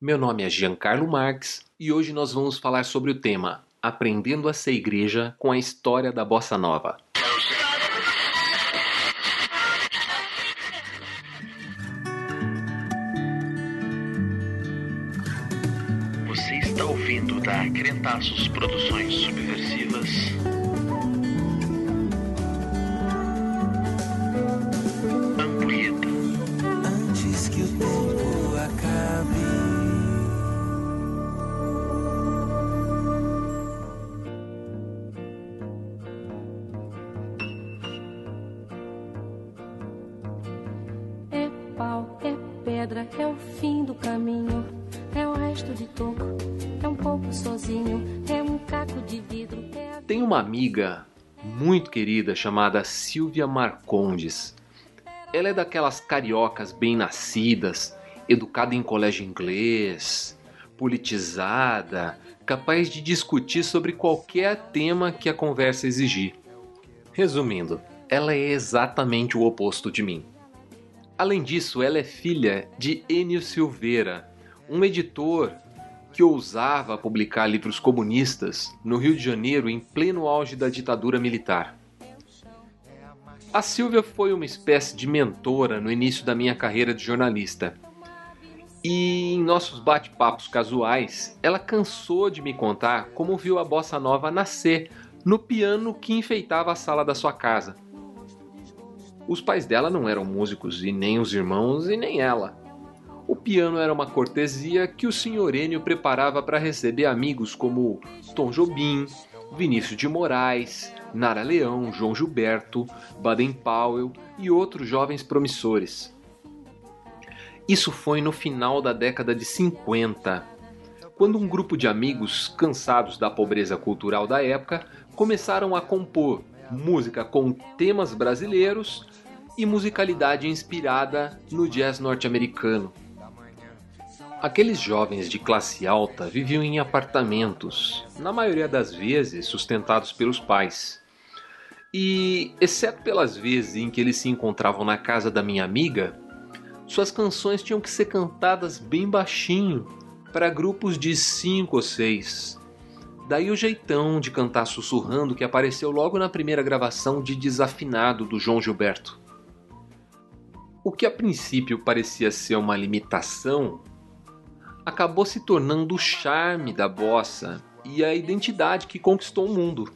Meu nome é Giancarlo Marques e hoje nós vamos falar sobre o tema Aprendendo a ser igreja com a história da bossa nova. Você está ouvindo da Crentaços Produções Subversivas. É o fim do caminho. É o resto de toco, é um pouco sozinho. É um caco de vidro, é a Tem uma amiga muito querida chamada Silvia Marcondes. Ela é daquelas cariocas bem nascidas, educada em colégio inglês, politizada, capaz de discutir sobre qualquer tema que a conversa exigir. Resumindo, ela é exatamente o oposto de mim. Além disso, ela é filha de Enio Silveira, um editor que ousava publicar livros comunistas no Rio de Janeiro em pleno auge da ditadura militar. A Silvia foi uma espécie de mentora no início da minha carreira de jornalista. E em nossos bate-papos casuais, ela cansou de me contar como viu a bossa nova nascer no piano que enfeitava a sala da sua casa. Os pais dela não eram músicos, e nem os irmãos, e nem ela. O piano era uma cortesia que o Sr. Enio preparava para receber amigos como Tom Jobim, Vinícius de Moraes, Nara Leão, João Gilberto, Baden Powell e outros jovens promissores. Isso foi no final da década de 50, quando um grupo de amigos, cansados da pobreza cultural da época, começaram a compor música com temas brasileiros e musicalidade inspirada no jazz norte-americano. Aqueles jovens de classe alta viviam em apartamentos, na maioria das vezes sustentados pelos pais. E, exceto pelas vezes em que eles se encontravam na casa da minha amiga, suas canções tinham que ser cantadas bem baixinho para grupos de cinco ou seis. Daí o jeitão de cantar sussurrando que apareceu logo na primeira gravação de Desafinado do João Gilberto. O que a princípio parecia ser uma limitação acabou se tornando o charme da bossa e a identidade que conquistou o mundo.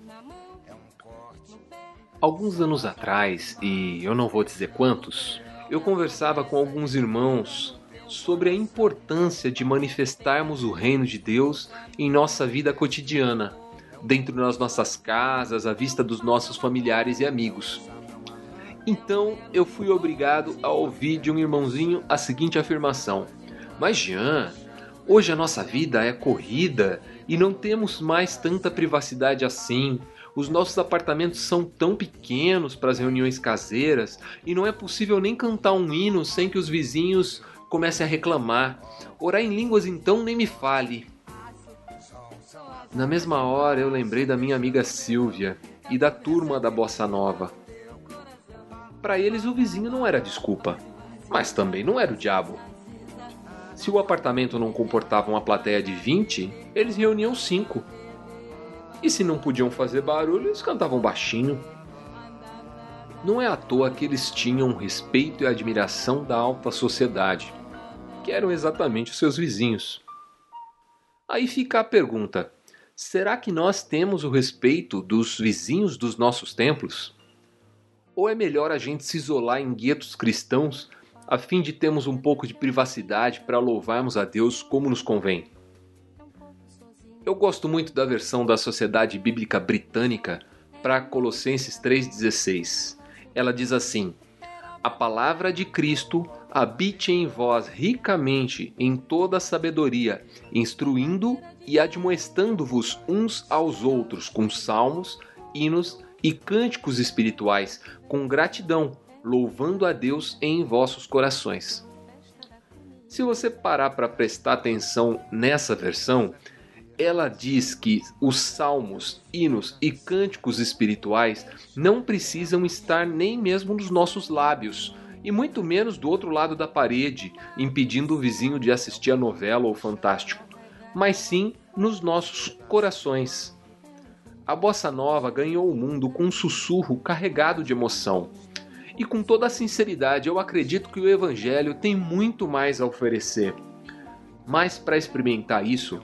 Alguns anos atrás, e eu não vou dizer quantos, eu conversava com alguns irmãos sobre a importância de manifestarmos o reino de Deus em nossa vida cotidiana, dentro das nossas casas, à vista dos nossos familiares e amigos. Então eu fui obrigado a ouvir de um irmãozinho a seguinte afirmação: Mas Jean, hoje a nossa vida é corrida e não temos mais tanta privacidade assim. Os nossos apartamentos são tão pequenos para as reuniões caseiras e não é possível nem cantar um hino sem que os vizinhos comecem a reclamar. Orar em línguas então nem me fale. Na mesma hora eu lembrei da minha amiga Silvia e da turma da Bossa Nova. Para eles o vizinho não era desculpa, mas também não era o diabo. Se o apartamento não comportava uma plateia de 20, eles reuniam 5. E se não podiam fazer barulho, eles cantavam baixinho. Não é à toa que eles tinham respeito e admiração da alta sociedade, que eram exatamente os seus vizinhos. Aí fica a pergunta: será que nós temos o respeito dos vizinhos dos nossos templos? Ou é melhor a gente se isolar em guetos cristãos a fim de termos um pouco de privacidade para louvarmos a Deus como nos convém? Eu gosto muito da versão da Sociedade Bíblica Britânica para Colossenses 3,16. Ela diz assim: A palavra de Cristo habite em vós ricamente em toda sabedoria, instruindo e admoestando-vos uns aos outros com salmos, hinos e cânticos espirituais, com gratidão, louvando a Deus em vossos corações. Se você parar para prestar atenção nessa versão, ela diz que os salmos, hinos e cânticos espirituais não precisam estar nem mesmo nos nossos lábios, e muito menos do outro lado da parede, impedindo o vizinho de assistir a novela ou fantástico, mas sim nos nossos corações. A bossa nova ganhou o mundo com um sussurro carregado de emoção. E com toda a sinceridade, eu acredito que o evangelho tem muito mais a oferecer. Mas para experimentar isso,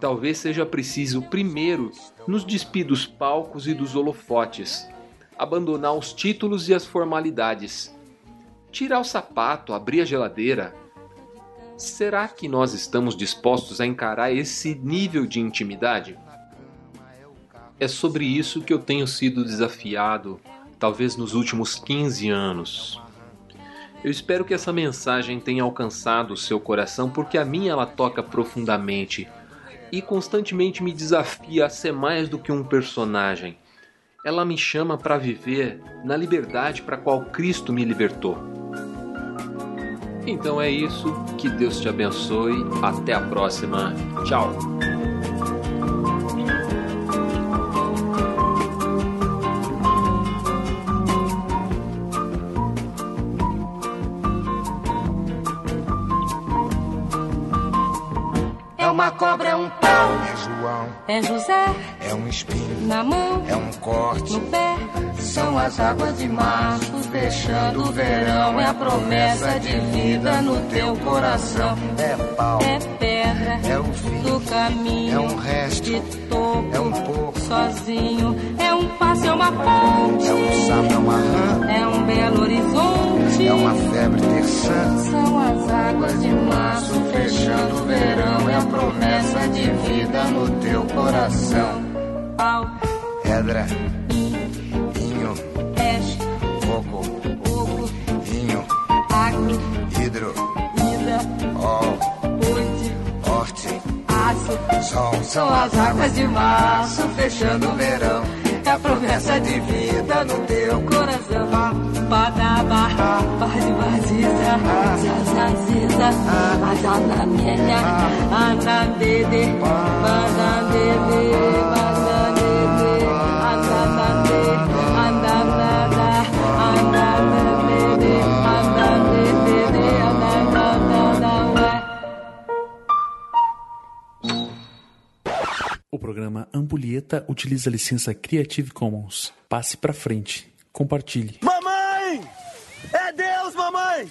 talvez seja preciso primeiro nos despir dos palcos e dos holofotes, abandonar os títulos e as formalidades, tirar o sapato, abrir a geladeira. Será que nós estamos dispostos a encarar esse nível de intimidade? É sobre isso que eu tenho sido desafiado, talvez nos últimos 15 anos. Eu espero que essa mensagem tenha alcançado o seu coração, porque a minha ela toca profundamente e constantemente me desafia a ser mais do que um personagem. Ela me chama para viver na liberdade para qual Cristo me libertou. Então é isso, que Deus te abençoe, até a próxima. Tchau. É uma cobra, é um pau, É João, É José é um espinho, na mão, é um corte. no pé. são as águas de março, fechando o verão. É a promessa de vida no teu coração. É pau, É pedra é o fim, do caminho. é um resto, de topo, é um pouco, sozinho. É um passo, é uma ponte. é um sapo, é uma rã, É um belo horizonte. É uma febre terçã. São as águas de março Fechando o verão, é a promessa de vida no teu coração. pau, Pedra, inho, peixe, coco, fogo, vinho, água, hidro, vida, ol, noite, horte, aço. sol. São as águas de março, fechando o verão. Promessa de vida no teu coração. Badaba, base vaziza, zazaziza, azanamenya, anandede, banandede, banandede, programa utiliza a licença Creative Commons. Passe pra frente. Compartilhe. Mamãe! É Deus, mamãe!